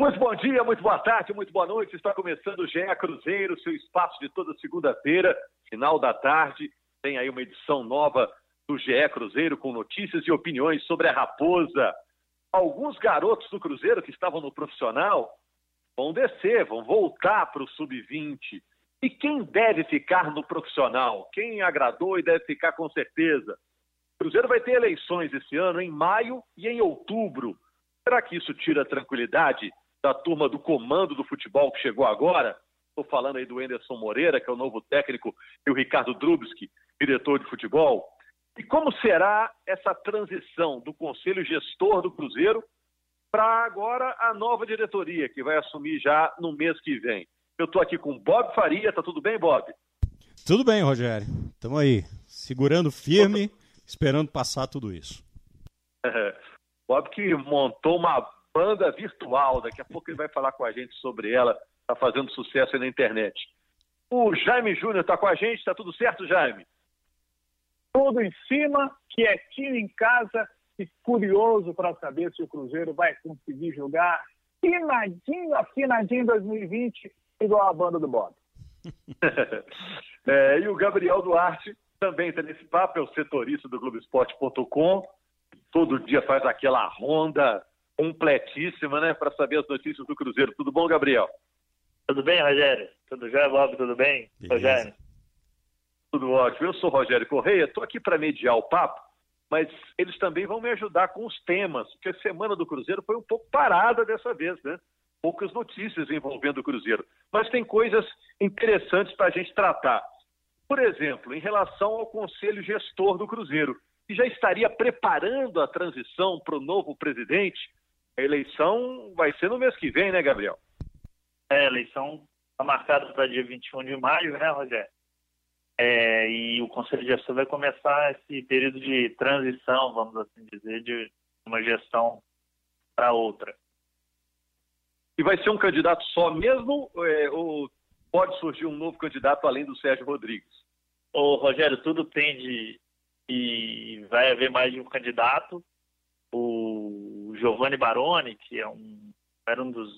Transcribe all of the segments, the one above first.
Muito bom dia, muito boa tarde, muito boa noite. Está começando o GE Cruzeiro, seu espaço de toda segunda-feira, final da tarde. Tem aí uma edição nova do GE Cruzeiro com notícias e opiniões sobre a Raposa. Alguns garotos do Cruzeiro que estavam no profissional vão descer, vão voltar para o sub-20. E quem deve ficar no profissional? Quem agradou e deve ficar com certeza? O Cruzeiro vai ter eleições esse ano em maio e em outubro. Será que isso tira tranquilidade da turma do comando do futebol que chegou agora. Estou falando aí do Enderson Moreira, que é o novo técnico, e o Ricardo Drubski, diretor de futebol. E como será essa transição do conselho gestor do Cruzeiro para agora a nova diretoria, que vai assumir já no mês que vem? Eu estou aqui com Bob Faria, tá tudo bem, Bob? Tudo bem, Rogério. Estamos aí, segurando firme, esperando passar tudo isso. Bob que montou uma banda virtual. Daqui a pouco ele vai falar com a gente sobre ela. Está fazendo sucesso aí na internet. O Jaime Júnior está com a gente. Está tudo certo, Jaime? Tudo em cima, quietinho em casa e curioso para saber se o Cruzeiro vai conseguir jogar afinadinho, afinadinho em 2020, igual a banda do Bob. é, e o Gabriel Duarte também está nesse papo, é o setorista do Globoesporte.com. Todo dia faz aquela ronda completíssima, né, para saber as notícias do Cruzeiro. Tudo bom, Gabriel? Tudo bem, Rogério? Tudo já, Bob? Tudo bem? Beleza. Rogério? Tudo ótimo. Eu sou Rogério Correia, estou aqui para mediar o papo, mas eles também vão me ajudar com os temas, porque a semana do Cruzeiro foi um pouco parada dessa vez, né? Poucas notícias envolvendo o Cruzeiro. Mas tem coisas interessantes para a gente tratar. Por exemplo, em relação ao conselho gestor do Cruzeiro, que já estaria preparando a transição para o novo presidente, a eleição vai ser no mês que vem, né, Gabriel? É, a eleição está marcada para dia 21 de maio, né, Rogério? É, e o Conselho de Gestão vai começar esse período de transição, vamos assim dizer, de uma gestão para outra. E vai ser um candidato só mesmo é, ou pode surgir um novo candidato além do Sérgio Rodrigues? Ô, Rogério, tudo tende e vai haver mais de um candidato. Giovanni Baroni, que é um, era um dos,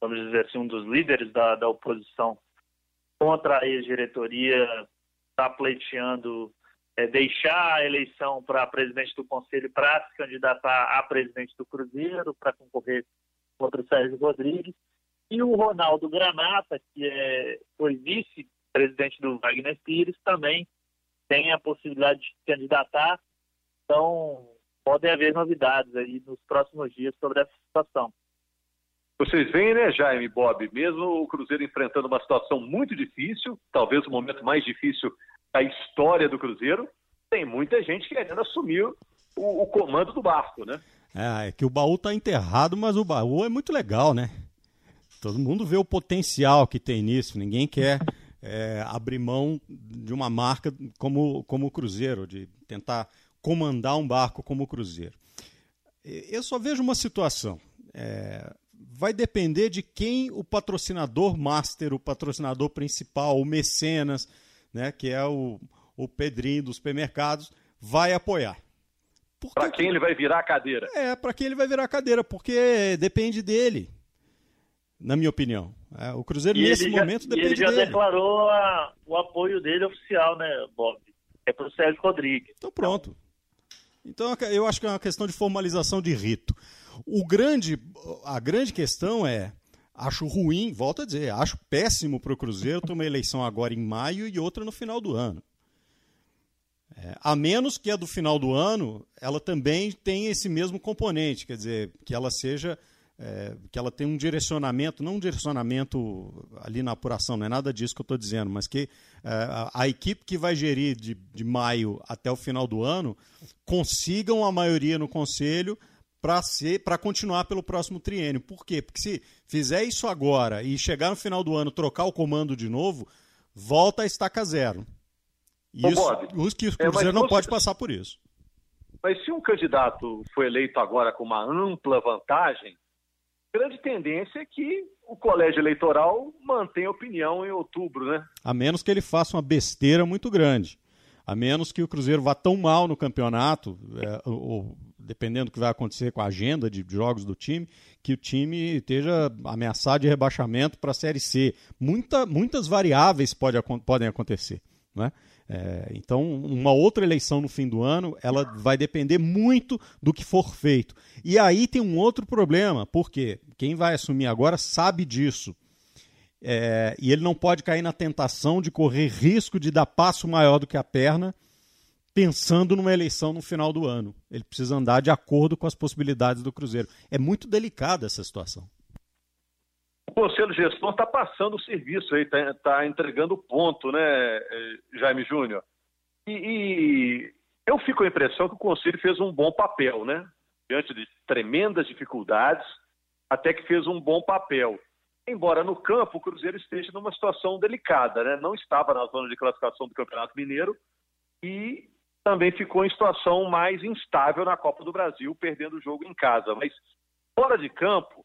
vamos dizer assim, um dos líderes da, da oposição contra a ex-diretoria, está pleiteando é, deixar a eleição para presidente do Conselho para se candidatar a presidente do Cruzeiro, para concorrer contra o Sérgio Rodrigues. E o Ronaldo Granata, que é, foi vice-presidente do Wagner Pires, também tem a possibilidade de se candidatar. Então, podem haver novidades aí nos próximos dias sobre essa situação. Vocês veem, né, Jaime Bob, mesmo o Cruzeiro enfrentando uma situação muito difícil, talvez o momento mais difícil da história do Cruzeiro, tem muita gente querendo assumir o, o comando do barco, né? É, é que o baú está enterrado, mas o baú é muito legal, né? Todo mundo vê o potencial que tem nisso, ninguém quer é, abrir mão de uma marca como, como o Cruzeiro, de tentar comandar um barco como o Cruzeiro. Eu só vejo uma situação. É, vai depender de quem o patrocinador master, o patrocinador principal, o mecenas, né, que é o, o Pedrinho dos supermercados, vai apoiar. Para quem ele vai virar a cadeira? É, para quem ele vai virar a cadeira, porque depende dele, na minha opinião. É, o Cruzeiro, e nesse momento, já, depende dele. Ele já dele. declarou a, o apoio dele oficial, né, Bob? É para o Sérgio Rodrigues. Então pronto. Então eu acho que é uma questão de formalização de rito. O grande, a grande questão é, acho ruim, volto a dizer, acho péssimo para o Cruzeiro ter uma eleição agora em maio e outra no final do ano. É, a menos que a do final do ano, ela também tenha esse mesmo componente, quer dizer, que ela seja é, que ela tem um direcionamento, não um direcionamento ali na apuração, não é nada disso que eu estou dizendo, mas que é, a, a, equipe que vai gerir de, de maio até o final do ano consigam a maioria no conselho para continuar pelo próximo triênio. Por quê? Porque se fizer isso agora e chegar no final do ano trocar o comando de novo, volta a estaca zero. E isso, Bob, o Cruzeiro é, não pode passar por isso. Mas se um candidato for eleito agora com uma ampla vantagem, grande tendência é que o colégio eleitoral mantenha opinião em outubro, né? A menos que ele faça uma besteira muito grande. A menos que o Cruzeiro vá tão mal no campeonato, é, ou, dependendo do que vai acontecer com a agenda de jogos do time, que o time esteja ameaçado de rebaixamento para a Série C. Muita, muitas variáveis pode, podem acontecer. Né? É, então, uma outra eleição no fim do ano, ela vai depender muito do que for feito. E aí tem um outro problema, porque quem vai assumir agora sabe disso. É, e ele não pode cair na tentação de correr risco de dar passo maior do que a perna pensando numa eleição no final do ano. Ele precisa andar de acordo com as possibilidades do Cruzeiro. É muito delicada essa situação. O Conselho Gestor está passando o serviço aí, está tá entregando ponto, né, eh, Jaime Júnior? E, e, eu fico com a impressão que o Conselho fez um bom papel, né? Diante de tremendas dificuldades, até que fez um bom papel. Embora no campo o Cruzeiro esteja numa situação delicada, né? Não estava na zona de classificação do Campeonato Mineiro e também ficou em situação mais instável na Copa do Brasil, perdendo o jogo em casa. Mas fora de campo,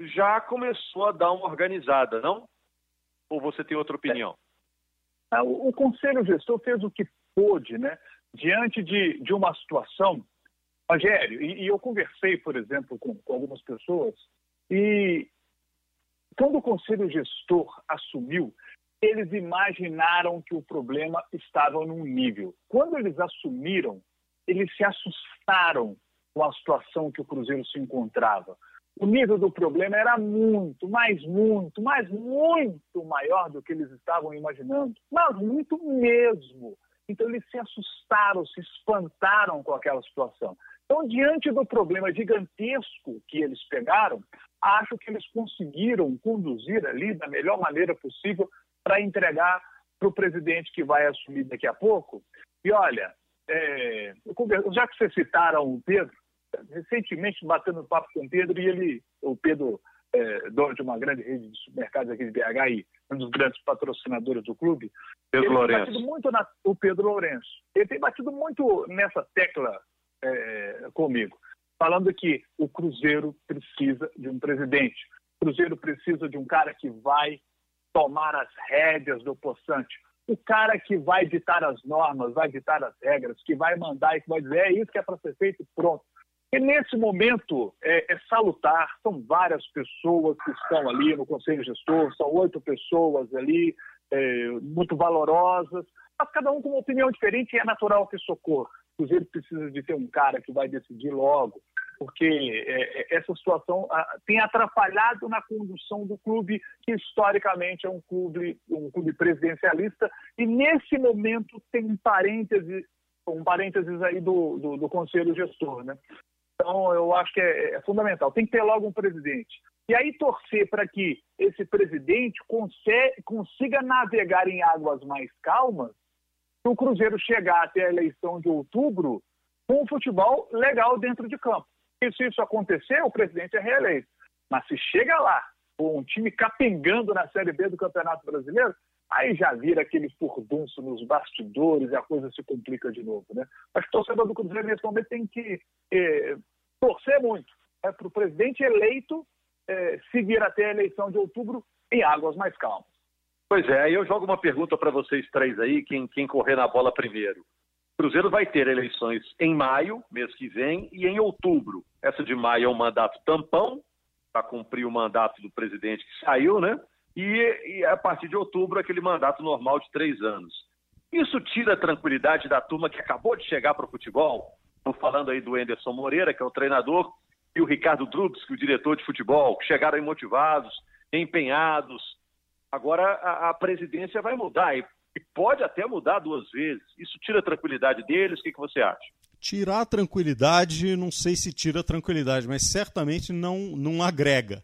já começou a dar uma organizada, não? Ou você tem outra opinião? É. O, o Conselho Gestor fez o que pôde, né? Diante de, de uma situação, Rogério, e, e eu conversei, por exemplo, com, com algumas pessoas, e quando o Conselho Gestor assumiu, eles imaginaram que o problema estava num nível. Quando eles assumiram, eles se assustaram com a situação que o Cruzeiro se encontrava. O nível do problema era muito, mas muito, mas muito maior do que eles estavam imaginando, mas muito mesmo. Então eles se assustaram, se espantaram com aquela situação. Então, diante do problema gigantesco que eles pegaram, acho que eles conseguiram conduzir ali da melhor maneira possível para entregar para o presidente que vai assumir daqui a pouco. E olha, é, já que vocês citaram o Pedro, recentemente batendo papo com o Pedro e ele, o Pedro, é, dono de uma grande rede de supermercados aqui de BH e um dos grandes patrocinadores do clube, Pedro Lourenço. Batido muito na, o Pedro Lourenço. Ele tem batido muito nessa tecla é, comigo, falando que o Cruzeiro precisa de um presidente. O Cruzeiro precisa de um cara que vai tomar as rédeas do poçante. O cara que vai ditar as normas, vai ditar as regras, que vai mandar e que vai dizer é isso que é para ser feito pronto. E nesse momento é, é, salutar, são várias pessoas que estão ali no Conselho Gestor, são oito pessoas ali, é, muito valorosas, mas cada um com uma opinião diferente e é natural que socorra. Cruzeiro precisa de ter um cara que vai decidir logo, porque é, é, essa situação tem atrapalhado na condução do clube, que historicamente é um clube, um clube presidencialista, e nesse momento tem um parêntese, um parênteses aí do, do, do conselho gestor, né? Então, eu acho que é, é, fundamental. Tem que ter logo um presidente. E aí torcer para que esse presidente consiga navegar em águas mais calmas, para o Cruzeiro chegar até a eleição de outubro com um futebol legal dentro de campo. E se isso acontecer, o presidente é reeleito. Mas se chega lá, com um time capengando na Série B do Campeonato Brasileiro, aí já vira aquele furdunço nos bastidores e a coisa se complica de novo. Né? Mas o torcedor do Cruzeiro, nesse momento, tem que eh, torcer muito né, para o presidente eleito eh, seguir até a eleição de outubro em águas mais calmas. Pois é, aí eu jogo uma pergunta para vocês três aí, quem, quem correr na bola primeiro. Cruzeiro vai ter eleições em maio, mês que vem, e em outubro. Essa de maio é um mandato tampão, para cumprir o mandato do presidente que saiu, né? E, e, a partir de outubro, aquele mandato normal de três anos. Isso tira a tranquilidade da turma que acabou de chegar para o futebol? Estou falando aí do Enderson Moreira, que é o treinador, e o Ricardo Drubs, que é o diretor de futebol, que chegaram aí motivados, empenhados. Agora a, a presidência vai mudar. E e pode até mudar duas vezes. Isso tira a tranquilidade deles? O que, que você acha? Tirar a tranquilidade, não sei se tira a tranquilidade, mas certamente não, não agrega.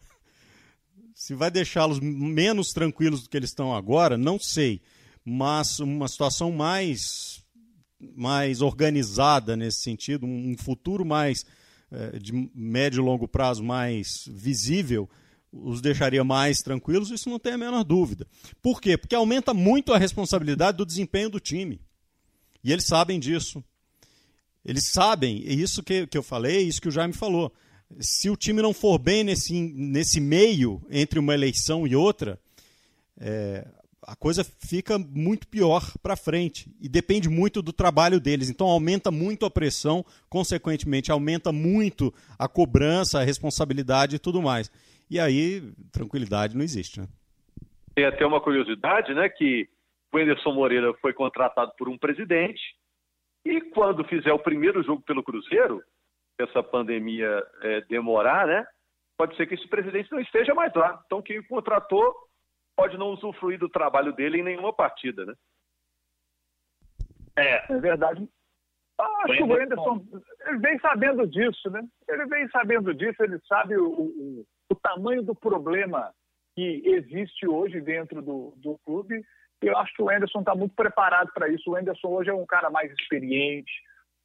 Se vai deixá-los menos tranquilos do que eles estão agora, não sei. Mas uma situação mais, mais organizada nesse sentido, um futuro mais é, de médio e longo prazo mais visível, os deixaria mais tranquilos, isso não tem a menor dúvida. Por quê? Porque aumenta muito a responsabilidade do desempenho do time. E eles sabem disso. Eles sabem, é isso que, que eu falei, é isso que o Jaime falou. Se o time não for bem nesse, nesse meio, entre uma eleição e outra, é, a coisa fica muito pior para frente e depende muito do trabalho deles. Então aumenta muito a pressão, consequentemente aumenta muito a cobrança, a responsabilidade e tudo mais. E aí tranquilidade não existe, né? Tem até uma curiosidade, né, que o Anderson Moreira foi contratado por um presidente e quando fizer o primeiro jogo pelo Cruzeiro, essa pandemia é, demorar, né, pode ser que esse presidente não esteja mais lá. Então quem o contratou pode não usufruir do trabalho dele em nenhuma partida, né? É, é verdade. Acho que o Anderson ele vem sabendo disso, né? Ele vem sabendo disso, ele sabe o, o, o tamanho do problema que existe hoje dentro do, do clube. Eu acho que o Anderson está muito preparado para isso. O Anderson hoje é um cara mais experiente.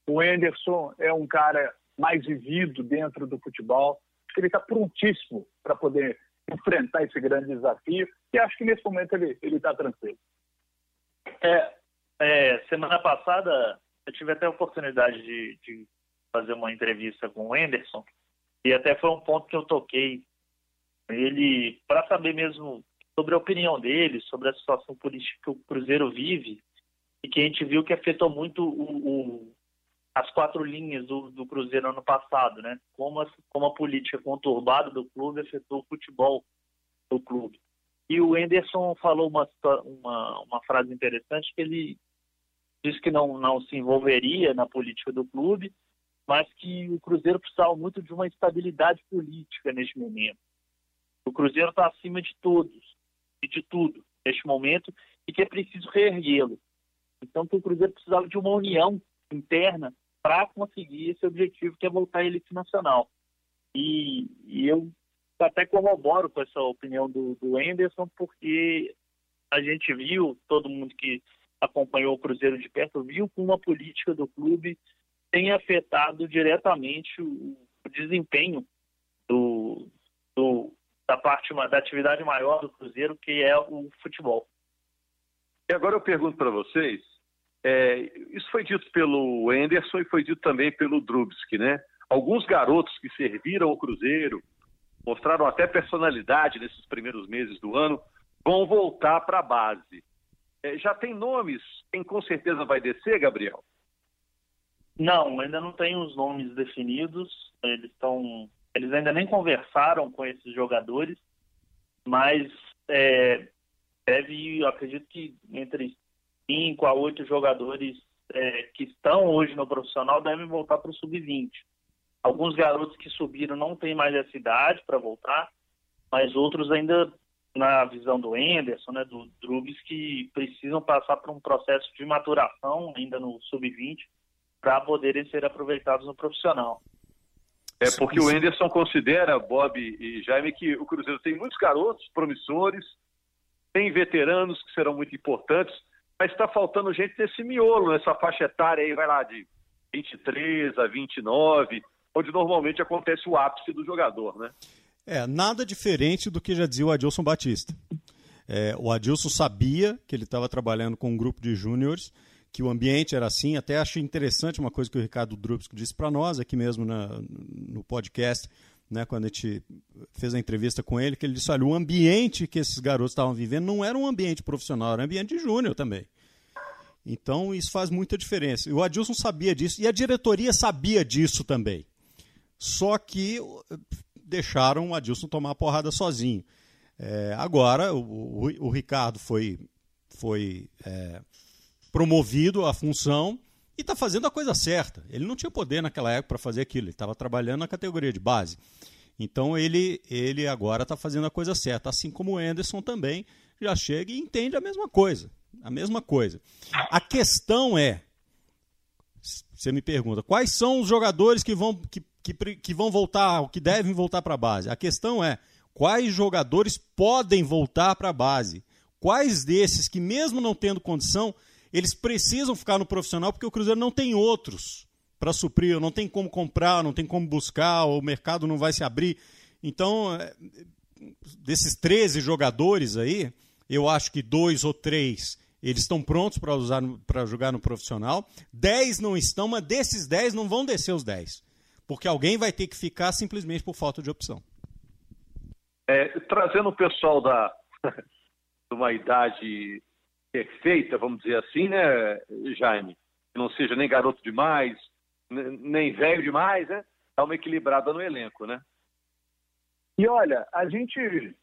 O Anderson é um cara mais vivido dentro do futebol. Ele está prontíssimo para poder enfrentar esse grande desafio e acho que nesse momento ele está tranquilo. É, é, semana passada eu tive até a oportunidade de, de, fazer uma entrevista com o Anderson e até foi um ponto que eu toquei ele para saber mesmo sobre a opinião dele sobre a situação política que o Cruzeiro vive e que a gente viu que afetou muito o, o, as quatro linhas do, do, Cruzeiro ano passado, né? Como a, como a política conturbada do clube afetou o futebol do clube. E o Enderson falou uma, uma, uma frase interessante que ele disse que não, não se envolveria na política do clube, mas que o Cruzeiro precisava muito de uma estabilidade política neste momento. O Cruzeiro está acima de todos e de tudo neste momento e que é preciso reerguê-lo. Então, que o Cruzeiro precisava de uma união interna para conseguir esse objetivo que é voltar à elite nacional. E, e eu até corroboro com essa opinião do, do Anderson, porque a gente viu, todo mundo que acompanhou o Cruzeiro de perto, viu como a política do clube tem afetado diretamente o, o desempenho do, do, da parte da atividade maior do Cruzeiro, que é o futebol. E agora eu pergunto para vocês, é, isso foi dito pelo Anderson e foi dito também pelo Drubsky, né? Alguns garotos que serviram o Cruzeiro, mostraram até personalidade nesses primeiros meses do ano, vão voltar para a base. É, já tem nomes? Quem com certeza vai descer, Gabriel? Não, ainda não tem os nomes definidos. Eles estão, eles ainda nem conversaram com esses jogadores, mas é, deve, acredito que entre cinco a oito jogadores é, que estão hoje no profissional devem voltar para o sub-20. Alguns garotos que subiram não têm mais essa idade para voltar, mas outros ainda, na visão do Enderson, né, do Drubs, que precisam passar por um processo de maturação ainda no sub-20 para poderem ser aproveitados no profissional. É porque o Enderson considera, Bob e Jaime, que o Cruzeiro tem muitos garotos promissores, tem veteranos que serão muito importantes, mas está faltando gente nesse miolo, nessa faixa etária aí, vai lá, de 23 a 29, onde normalmente acontece o ápice do jogador, né? É, nada diferente do que já dizia o Adilson Batista. É, o Adilson sabia que ele estava trabalhando com um grupo de júniores, que o ambiente era assim. Até achei interessante uma coisa que o Ricardo Drubsky disse para nós aqui mesmo na, no podcast, né, quando a gente fez a entrevista com ele, que ele disse, olha, o ambiente que esses garotos estavam vivendo não era um ambiente profissional, era um ambiente de júnior também. Então isso faz muita diferença. E o Adilson sabia disso e a diretoria sabia disso também. Só que deixaram o Adilson tomar a porrada sozinho. É, agora o, o, o, Ricardo foi, foi é, promovido à função e está fazendo a coisa certa. Ele não tinha poder naquela época para fazer aquilo, ele estava trabalhando na categoria de base. Então ele, ele agora está fazendo a coisa certa, assim como o Anderson também já chega e entende a mesma coisa. A mesma coisa. A questão é, você me pergunta, quais são os jogadores que vão, que, que, que vão voltar, que devem voltar para a base? A questão é, quais jogadores podem voltar para a base? Quais desses que, mesmo não tendo condição, eles precisam ficar no profissional porque o Cruzeiro não tem outros para suprir, não tem como comprar, não tem como buscar, o mercado não vai se abrir. Então, é, desses 13 jogadores aí, eu acho que dois ou três eles estão prontos para usar para jogar no profissional. 10 não estão, mas desses 10 não vão descer os 10. Porque alguém vai ter que ficar simplesmente por falta de opção. É, trazendo o pessoal da, uma idade perfeita, vamos dizer assim, né, Jaime? Que não seja nem garoto demais, nem velho demais, né? Dá uma equilibrada no elenco, né? E olha, a gente.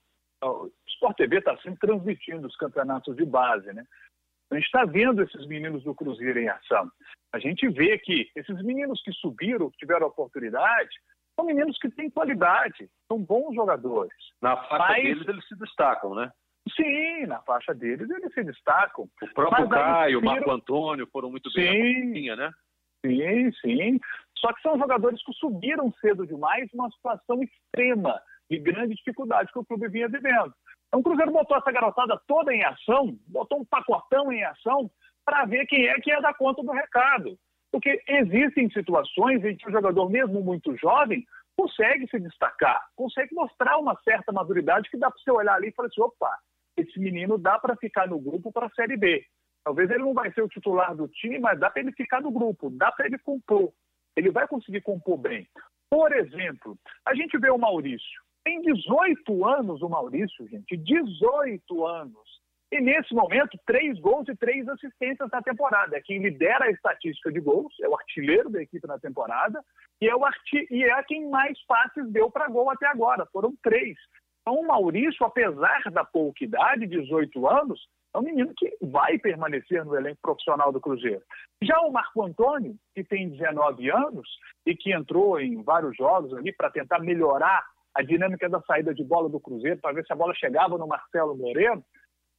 O Sport TV está sempre transmitindo os campeonatos de base, né? A gente está vendo esses meninos do Cruzeiro em ação. A gente vê que esses meninos que subiram, que tiveram oportunidade, são meninos que têm qualidade, são bons jogadores. Na faixa Mas... deles, eles se destacam, né? Sim, na faixa deles eles se destacam. O próprio Caio, o Marco Antônio foram muito bem sim, na cozinha, né? Sim, sim. Só que são jogadores que subiram cedo demais numa situação extrema de grande dificuldade que o clube vinha vivendo. Então o Cruzeiro botou essa garotada toda em ação, botou um pacotão em ação para ver quem é que ia dar conta do recado. Porque existem situações em que o jogador, mesmo muito jovem, consegue se destacar, consegue mostrar uma certa maturidade que dá para você olhar ali e falar assim, opa, esse menino dá para ficar no grupo para a Série B. Talvez ele não vai ser o titular do time, mas dá para ele ficar no grupo, dá para ele compor. Ele vai conseguir compor bem. Por exemplo, a gente vê o Maurício. Tem 18 anos o Maurício, gente. 18 anos. E nesse momento, três gols e três assistências na temporada. É quem lidera a estatística de gols, é o artilheiro da equipe na temporada, e é, o arti e é quem mais passes deu para gol até agora. Foram três. Então, o Maurício, apesar da pouca idade, 18 anos, é um menino que vai permanecer no elenco profissional do Cruzeiro. Já o Marco Antônio, que tem 19 anos e que entrou em vários jogos ali para tentar melhorar a dinâmica da saída de bola do Cruzeiro, para ver se a bola chegava no Marcelo Moreno.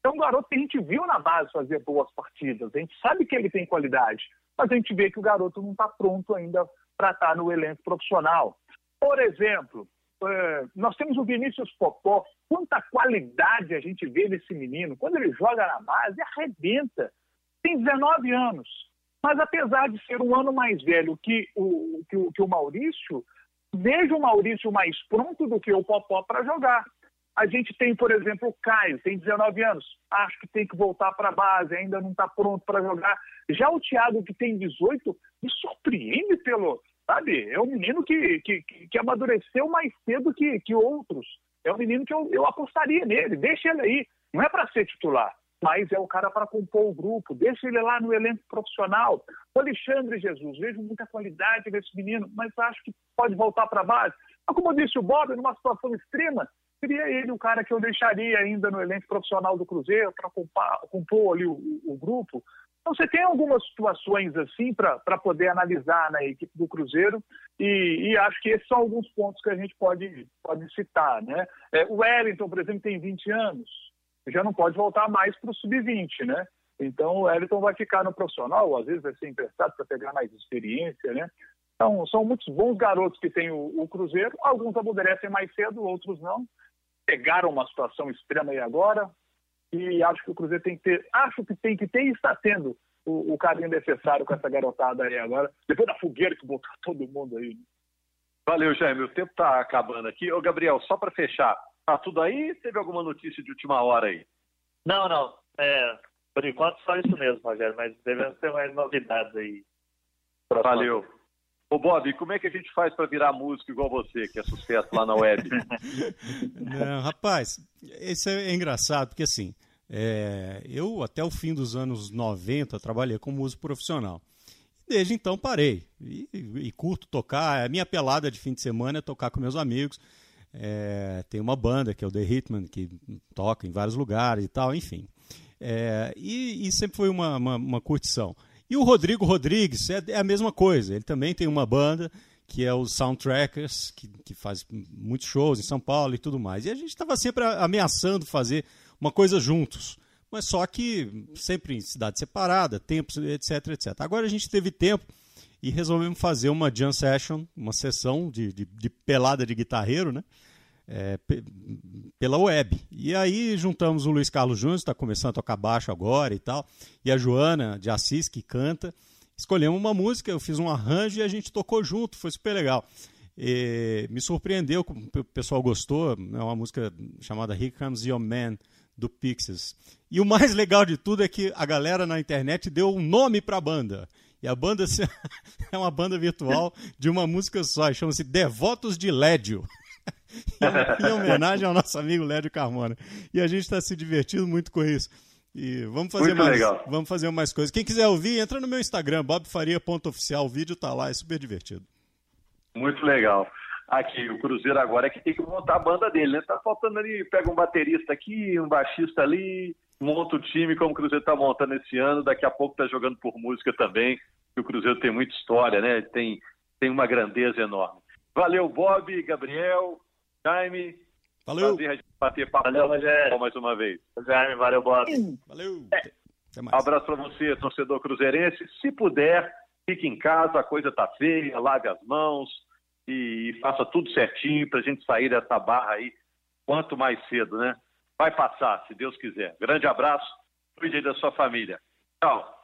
É um garoto que a gente viu na base fazer boas partidas, a gente sabe que ele tem qualidade, mas a gente vê que o garoto não está pronto ainda para estar tá no elenco profissional. Por exemplo, é, nós temos o Vinícius Popó, quanta qualidade a gente vê nesse menino. Quando ele joga na base, arrebenta. Tem 19 anos. Mas apesar de ser um ano mais velho que o, que o, que o Maurício, vejo o Maurício mais pronto do que o Popó para jogar. A gente tem, por exemplo, o Caio, tem 19 anos, acho que tem que voltar para a base, ainda não está pronto para jogar. Já o Thiago, que tem 18, me surpreende pelo. Sabe? É um menino que, que, que amadureceu mais cedo que, que outros. É um menino que eu, eu apostaria nele, deixa ele aí. Não é para ser titular, mas é o cara para compor o grupo. Deixa ele lá no elenco profissional. O Alexandre Jesus, vejo muita qualidade nesse menino, mas acho que pode voltar para a base. Mas como disse o Bob, numa situação extrema, seria ele o cara que eu deixaria ainda no elenco profissional do Cruzeiro para compor ali o, o, grupo. Então você tem algumas situações assim para poder analisar na equipe do Cruzeiro e, e, acho que esses são alguns pontos que a gente pode, pode citar. Né? É, o Wellington, por exemplo, tem 20 anos, já não pode voltar mais para o sub-20, né? Então o Wellington vai ficar no profissional, às vezes vai ser emprestado para pegar mais experiência, né? Então, são muitos bons garotos que tem o, o Cruzeiro. Alguns amadurecem mais cedo, outros não. Pegaram uma situação extrema aí agora. E acho que o Cruzeiro tem que ter, acho que tem que ter e está tendo o, o carinho necessário com essa garotada aí agora, depois da fogueira que botou todo mundo aí. Valeu, Jaime. O tempo está acabando aqui. Ô, Gabriel, só para fechar, tá tudo aí? Teve alguma notícia de última hora aí? Não, não. É, por enquanto só isso mesmo, Rogério, mas devemos ter mais novidades aí. Valeu. Ô Bob, como é que a gente faz para virar músico igual você, que é sucesso lá na web? Não, rapaz, isso é engraçado, porque assim, é, eu até o fim dos anos 90 trabalhei como músico profissional. Desde então parei e, e, curto tocar. A minha pelada de fim de semana é tocar com meus amigos. É, tem uma banda que é o The Hitman, que toca em vários lugares e tal, enfim. É, e, e, sempre foi uma, uma, uma curtição. E o Rodrigo Rodrigues é, é, a mesma coisa. Ele também tem uma banda que é os Soundtrackers, que, que faz muitos shows em São Paulo e tudo mais. E a gente estava sempre ameaçando fazer uma coisa juntos. Mas só que sempre em cidade separada, tempos, etc, etc. Agora a gente teve tempo e resolvemos fazer uma jam session, uma sessão de, de, de pelada de guitarreiro, né? É, pela web. E aí juntamos o Luiz Carlos Júnior, está começando a tocar baixo agora e tal, e a Joana de Assis, que canta. Escolhemos uma música, eu fiz um arranjo e a gente tocou junto, foi super legal. E me surpreendeu, o pessoal gostou, é uma música chamada Here Comes Your Man, do Pixies. E o mais legal de tudo é que a galera na internet deu um nome para a banda. E a banda é uma banda virtual de uma música só, chama-se Devotos de Lédio. Em homenagem ao nosso amigo Lédio Carmona. E a gente está se divertindo muito com isso. E vamos fazer muito mais, legal. vamos fazer mais coisas. Quem quiser ouvir, entra no meu Instagram, bobfaria.oficial. O vídeo tá lá, é super divertido. Muito legal. Aqui, o Cruzeiro agora é que tem que montar a banda dele, né? Tá faltando ali, pega um baterista aqui, um baixista ali, monta o time como o Cruzeiro tá montando esse ano, daqui a pouco tá jogando por música também, que o Cruzeiro tem muita história, né? Tem, tem uma grandeza enorme. Valeu, Bob, Gabriel, Jaime. Valeu. Prazer a gente bater papo Valeu, Rogério. mais uma vez. Jaime, valeu, Bob. Valeu. É. Um abraço para você, torcedor cruzeirense. Se puder, fique em casa, a coisa tá feia, lave as mãos e faça tudo certinho para a gente sair dessa barra aí quanto mais cedo, né? Vai passar, se Deus quiser. Grande abraço, cuide aí da sua família. Tchau.